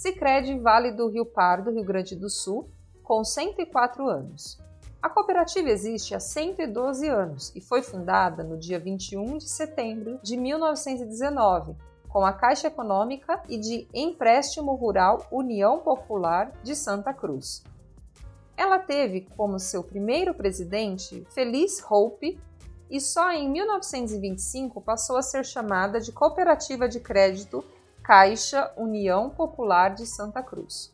Sicredi Vale do Rio Pardo, Rio Grande do Sul, com 104 anos. A cooperativa existe há 112 anos e foi fundada no dia 21 de setembro de 1919, com a Caixa Econômica e de Empréstimo Rural União Popular de Santa Cruz. Ela teve como seu primeiro presidente Feliz Hope e só em 1925 passou a ser chamada de Cooperativa de Crédito Caixa União Popular de Santa Cruz.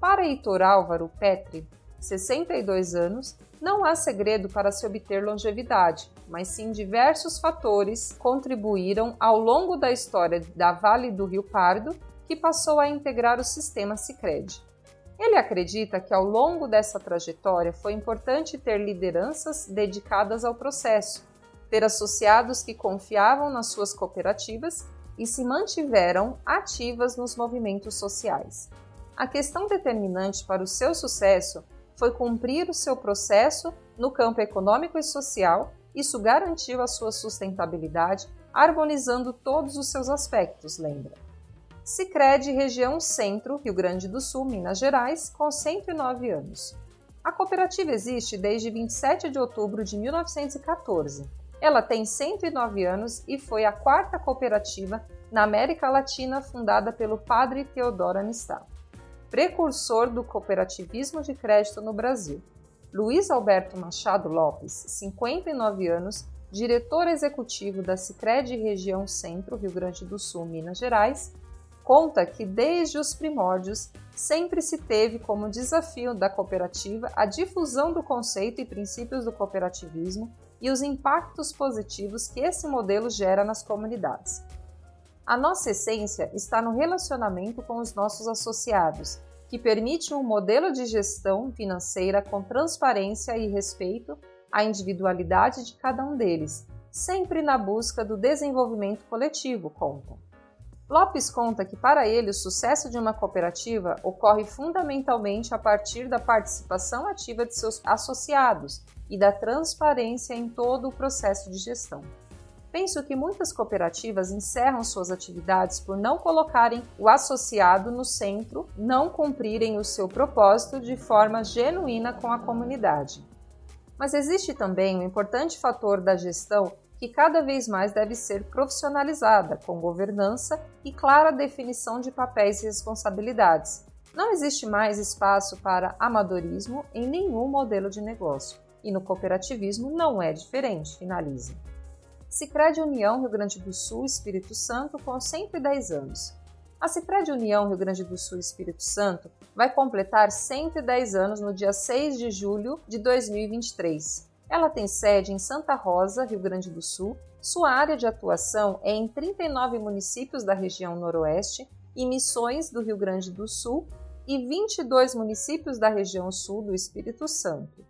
Para Heitor Álvaro Petri, 62 anos, não há segredo para se obter longevidade, mas sim diversos fatores contribuíram ao longo da história da Vale do Rio Pardo, que passou a integrar o sistema Sicredi. Ele acredita que ao longo dessa trajetória foi importante ter lideranças dedicadas ao processo, ter associados que confiavam nas suas cooperativas e se mantiveram ativas nos movimentos sociais. A questão determinante para o seu sucesso foi cumprir o seu processo no campo econômico e social. Isso garantiu a sua sustentabilidade, harmonizando todos os seus aspectos, lembra? Sicredi Região Centro, Rio Grande do Sul, Minas Gerais, com 109 anos. A cooperativa existe desde 27 de outubro de 1914. Ela tem 109 anos e foi a quarta cooperativa na América Latina fundada pelo padre Teodoro Anistá precursor do cooperativismo de crédito no Brasil. Luiz Alberto Machado Lopes, 59 anos, diretor executivo da Sicredi Região Centro, Rio Grande do Sul, Minas Gerais, conta que desde os primórdios sempre se teve como desafio da cooperativa a difusão do conceito e princípios do cooperativismo e os impactos positivos que esse modelo gera nas comunidades. A nossa essência está no relacionamento com os nossos associados, que permite um modelo de gestão financeira com transparência e respeito à individualidade de cada um deles, sempre na busca do desenvolvimento coletivo, conta. Lopes conta que para ele o sucesso de uma cooperativa ocorre fundamentalmente a partir da participação ativa de seus associados e da transparência em todo o processo de gestão. Penso que muitas cooperativas encerram suas atividades por não colocarem o associado no centro, não cumprirem o seu propósito de forma genuína com a comunidade. Mas existe também um importante fator da gestão que cada vez mais deve ser profissionalizada, com governança e clara definição de papéis e responsabilidades. Não existe mais espaço para amadorismo em nenhum modelo de negócio, e no cooperativismo não é diferente, finaliza. Cicred União Rio Grande do Sul Espírito Santo com 110 anos. A Cicred União Rio Grande do Sul Espírito Santo vai completar 110 anos no dia 6 de julho de 2023. Ela tem sede em Santa Rosa, Rio Grande do Sul. Sua área de atuação é em 39 municípios da região Noroeste e Missões do Rio Grande do Sul e 22 municípios da região Sul do Espírito Santo.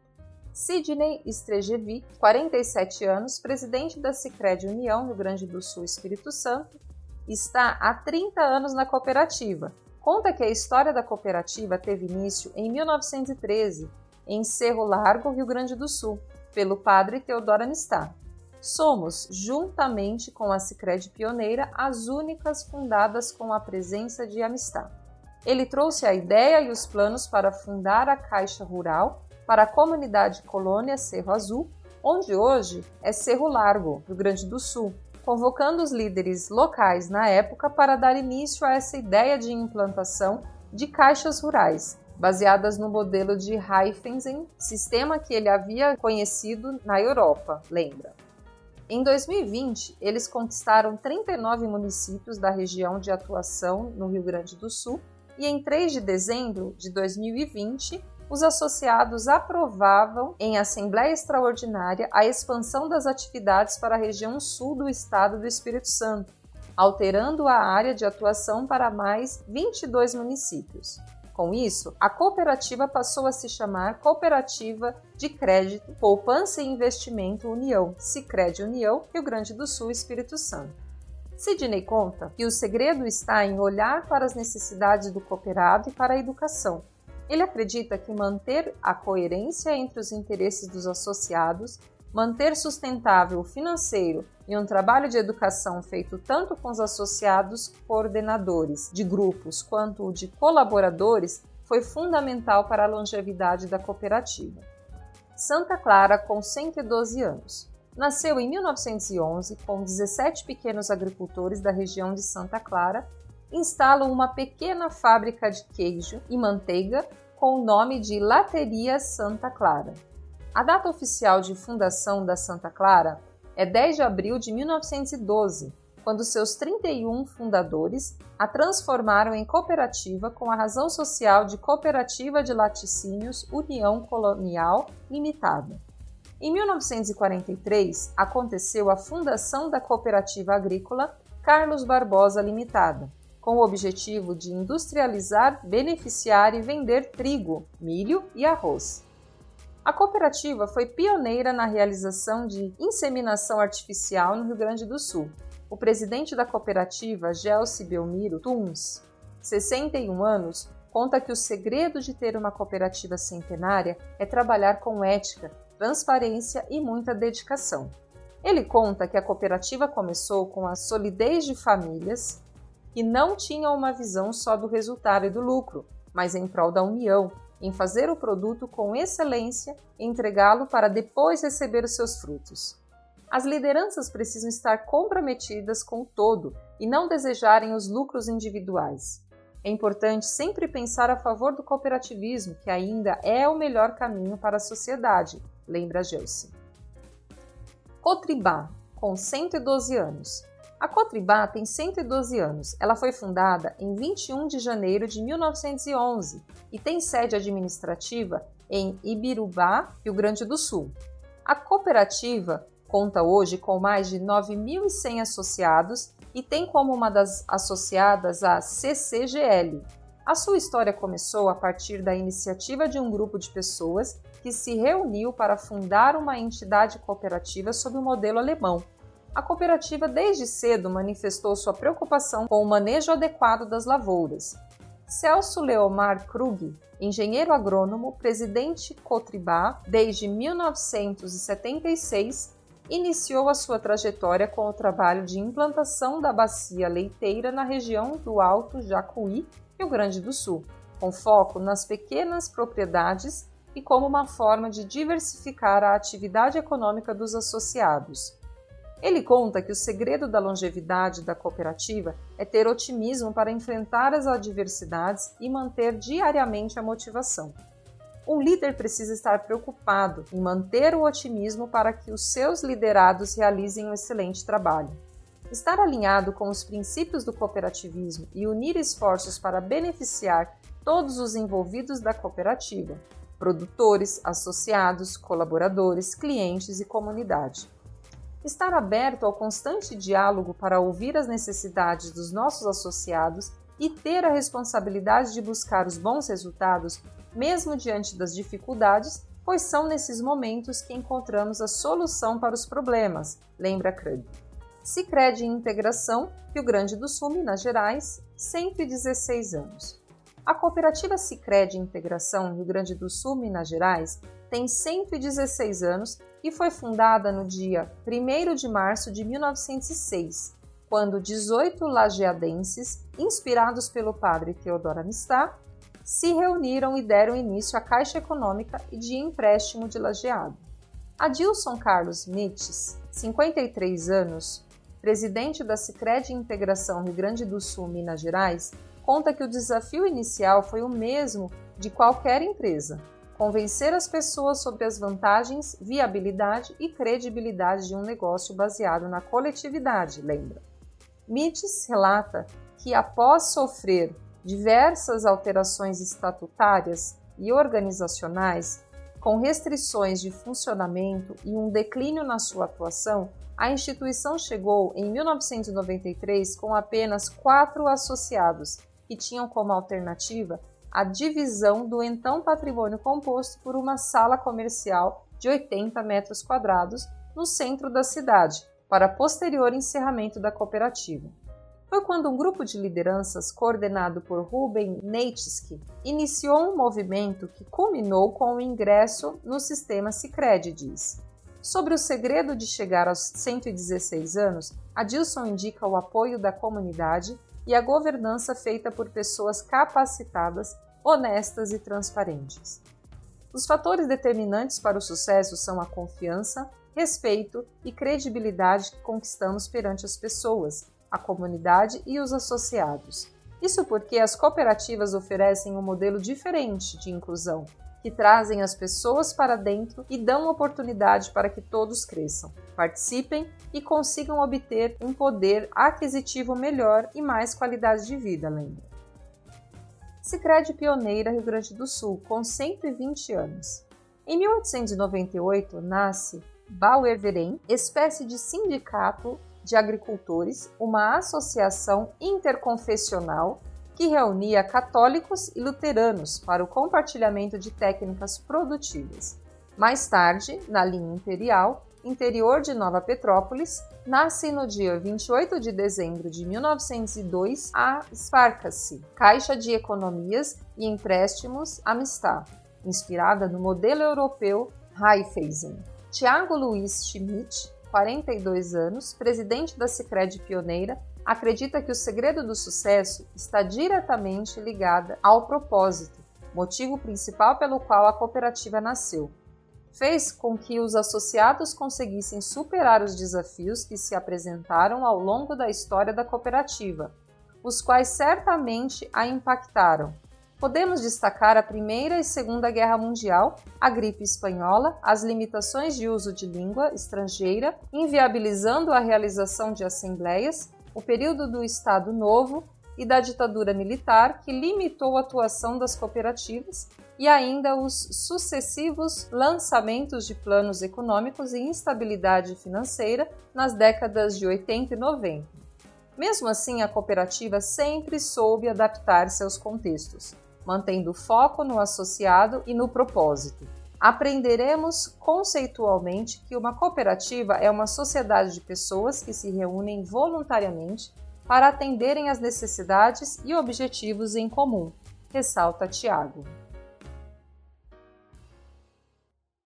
Sidney Strejevi, 47 anos, presidente da Sicredi União Rio Grande do Sul Espírito Santo, está há 30 anos na cooperativa. Conta que a história da cooperativa teve início em 1913, em Cerro Largo, Rio Grande do Sul, pelo padre Teodoro Anistá. Somos, juntamente com a Sicredi Pioneira, as únicas fundadas com a presença de Amistad. Ele trouxe a ideia e os planos para fundar a Caixa Rural para a comunidade colônia Cerro Azul, onde hoje é Cerro Largo, Rio Grande do Sul, convocando os líderes locais na época para dar início a essa ideia de implantação de caixas rurais, baseadas no modelo de Raiffeisen, sistema que ele havia conhecido na Europa, lembra? Em 2020, eles conquistaram 39 municípios da região de atuação no Rio Grande do Sul e em 3 de dezembro de 2020 os associados aprovavam em Assembleia Extraordinária a expansão das atividades para a região sul do estado do Espírito Santo, alterando a área de atuação para mais 22 municípios. Com isso, a cooperativa passou a se chamar Cooperativa de Crédito, Poupança e Investimento União, Sicredi União, Rio Grande do Sul, Espírito Santo. Sidney conta que o segredo está em olhar para as necessidades do cooperado e para a educação, ele acredita que manter a coerência entre os interesses dos associados, manter sustentável o financeiro e um trabalho de educação feito tanto com os associados coordenadores de grupos quanto o de colaboradores foi fundamental para a longevidade da cooperativa. Santa Clara, com 112 anos. Nasceu em 1911 com 17 pequenos agricultores da região de Santa Clara, instalam uma pequena fábrica de queijo e manteiga com o nome de Lateria Santa Clara. A data oficial de fundação da Santa Clara é 10 de abril de 1912, quando seus 31 fundadores a transformaram em cooperativa com a razão social de Cooperativa de Laticínios União Colonial Limitada. Em 1943, aconteceu a fundação da Cooperativa Agrícola Carlos Barbosa Limitada, com o objetivo de industrializar, beneficiar e vender trigo, milho e arroz. A cooperativa foi pioneira na realização de inseminação artificial no Rio Grande do Sul. O presidente da cooperativa, Gelsi Belmiro Tuns, 61 anos, conta que o segredo de ter uma cooperativa centenária é trabalhar com ética, transparência e muita dedicação. Ele conta que a cooperativa começou com a solidez de famílias que não tinham uma visão só do resultado e do lucro, mas em prol da união, em fazer o produto com excelência e entregá-lo para depois receber os seus frutos. As lideranças precisam estar comprometidas com o todo e não desejarem os lucros individuais. É importante sempre pensar a favor do cooperativismo, que ainda é o melhor caminho para a sociedade, lembra Gelsi. Cotribá, com 112 anos. A Cotribá tem 112 anos. Ela foi fundada em 21 de janeiro de 1911 e tem sede administrativa em Ibirubá, Rio Grande do Sul. A cooperativa conta hoje com mais de 9.100 associados e tem como uma das associadas a CCGL. A sua história começou a partir da iniciativa de um grupo de pessoas que se reuniu para fundar uma entidade cooperativa sob o modelo alemão. A cooperativa desde cedo manifestou sua preocupação com o manejo adequado das lavouras. Celso Leomar Krug, engenheiro agrônomo, presidente Cotribá desde 1976, iniciou a sua trajetória com o trabalho de implantação da bacia leiteira na região do Alto Jacuí, Rio Grande do Sul, com foco nas pequenas propriedades e como uma forma de diversificar a atividade econômica dos associados. Ele conta que o segredo da longevidade da cooperativa é ter otimismo para enfrentar as adversidades e manter diariamente a motivação. Um líder precisa estar preocupado em manter o otimismo para que os seus liderados realizem um excelente trabalho. Estar alinhado com os princípios do cooperativismo e unir esforços para beneficiar todos os envolvidos da cooperativa, produtores, associados, colaboradores, clientes e comunidade. Estar aberto ao constante diálogo para ouvir as necessidades dos nossos associados e ter a responsabilidade de buscar os bons resultados, mesmo diante das dificuldades, pois são nesses momentos que encontramos a solução para os problemas, lembra Krug. Sicredi Integração, Rio Grande do Sul, Minas Gerais, 116 anos. A cooperativa Sicredi Integração Rio Grande do Sul, Minas Gerais, tem 116 anos e foi fundada no dia 1 de março de 1906, quando 18 lajeadenses, inspirados pelo padre Teodoro Amistad, se reuniram e deram início à Caixa Econômica e de Empréstimo de Lajeado. Adilson Carlos Mites, 53 anos, presidente da Sicredi Integração Rio Grande do Sul, Minas Gerais, conta que o desafio inicial foi o mesmo de qualquer empresa: convencer as pessoas sobre as vantagens, viabilidade e credibilidade de um negócio baseado na coletividade, lembra? Mites relata que após sofrer diversas alterações estatutárias e organizacionais, com restrições de funcionamento e um declínio na sua atuação, a instituição chegou em 1993 com apenas quatro associados, que tinham como alternativa a divisão do então patrimônio composto por uma sala comercial de 80 metros quadrados no centro da cidade, para posterior encerramento da cooperativa. Foi quando um grupo de lideranças coordenado por Ruben Neitsky iniciou um movimento que culminou com o ingresso no sistema Sicredi, diz. Sobre o segredo de chegar aos 116 anos, Adilson indica o apoio da comunidade e a governança feita por pessoas capacitadas, honestas e transparentes. Os fatores determinantes para o sucesso são a confiança, respeito e credibilidade que conquistamos perante as pessoas, a comunidade e os associados. Isso porque as cooperativas oferecem um modelo diferente de inclusão, que trazem as pessoas para dentro e dão oportunidade para que todos cresçam, participem e consigam obter um poder aquisitivo melhor e mais qualidade de vida, lembra? Sicredi pioneira Rio Grande do Sul, com 120 anos. Em 1898 nasce Bauerverem, espécie de sindicato de agricultores, uma associação interconfessional que reunia católicos e luteranos para o compartilhamento de técnicas produtivas. Mais tarde, na linha imperial, interior de Nova Petrópolis, nasce no dia 28 de dezembro de 1902 a Sparkasse, Caixa de Economias e Empréstimos Amistad, inspirada no modelo europeu Raiffeisen. Tiago Luiz Schmidt, 42 anos, presidente da Sicredi Pioneira, acredita que o segredo do sucesso está diretamente ligado ao propósito, motivo principal pelo qual a cooperativa nasceu. Fez com que os associados conseguissem superar os desafios que se apresentaram ao longo da história da cooperativa, os quais certamente a impactaram. Podemos destacar a Primeira e Segunda Guerra Mundial, a gripe espanhola, as limitações de uso de língua estrangeira, inviabilizando a realização de assembleias, o período do Estado Novo e da ditadura militar, que limitou a atuação das cooperativas, e ainda os sucessivos lançamentos de planos econômicos e instabilidade financeira nas décadas de 80 e 90. Mesmo assim, a cooperativa sempre soube adaptar-se aos contextos, mantendo foco no associado e no propósito aprenderemos conceitualmente que uma cooperativa é uma sociedade de pessoas que se reúnem voluntariamente para atenderem às necessidades e objetivos em comum, ressalta Tiago.